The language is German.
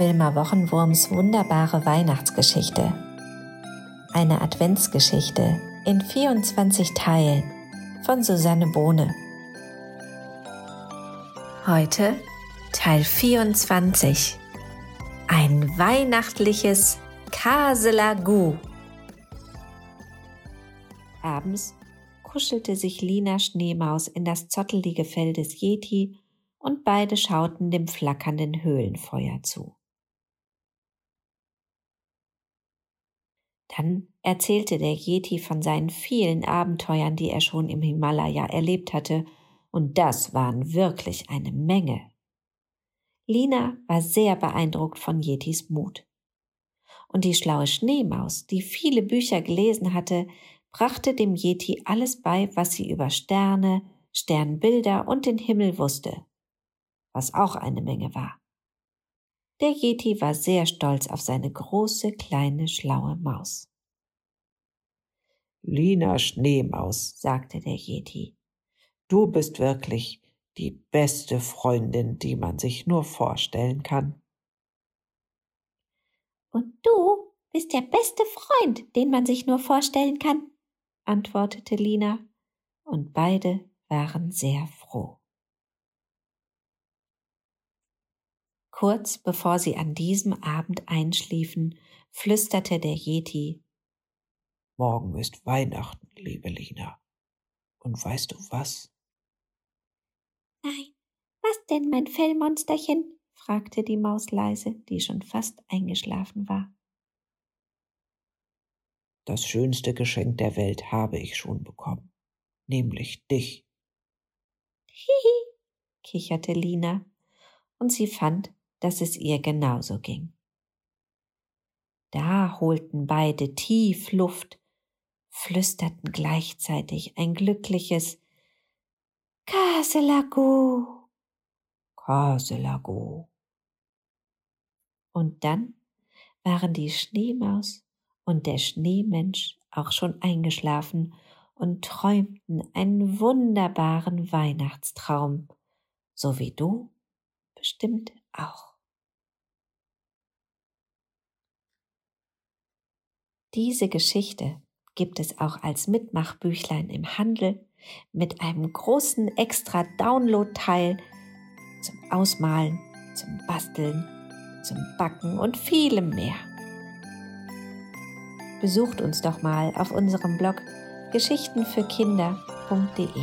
Wilma Wochenwurms wunderbare Weihnachtsgeschichte. Eine Adventsgeschichte in 24 Teilen von Susanne Bohne. Heute Teil 24. Ein weihnachtliches Kaselagu. Abends kuschelte sich Lina Schneemaus in das zottelige Fell des Yeti und beide schauten dem flackernden Höhlenfeuer zu. Dann erzählte der Yeti von seinen vielen Abenteuern, die er schon im Himalaya erlebt hatte, und das waren wirklich eine Menge. Lina war sehr beeindruckt von Yetis Mut. Und die schlaue Schneemaus, die viele Bücher gelesen hatte, brachte dem Yeti alles bei, was sie über Sterne, Sternbilder und den Himmel wusste, was auch eine Menge war. Der Yeti war sehr stolz auf seine große, kleine, schlaue Maus. Lina Schneemaus, sagte der Yeti, du bist wirklich die beste Freundin, die man sich nur vorstellen kann. Und du bist der beste Freund, den man sich nur vorstellen kann, antwortete Lina, und beide waren sehr froh. Kurz bevor sie an diesem Abend einschliefen, flüsterte der Yeti Morgen ist Weihnachten, liebe Lina. Und weißt du was? Nein, was denn, mein Fellmonsterchen? fragte die Maus leise, die schon fast eingeschlafen war. Das schönste Geschenk der Welt habe ich schon bekommen, nämlich dich. Hihi, kicherte Lina, und sie fand, dass es ihr genauso ging. Da holten beide tief Luft, flüsterten gleichzeitig ein glückliches Kaselago, Kaselago. Und dann waren die Schneemaus und der Schneemensch auch schon eingeschlafen und träumten einen wunderbaren Weihnachtstraum, so wie du bestimmt auch. Diese Geschichte gibt es auch als Mitmachbüchlein im Handel mit einem großen extra Download-Teil zum Ausmalen, zum Basteln, zum Backen und vielem mehr. Besucht uns doch mal auf unserem Blog geschichtenfürkinder.de.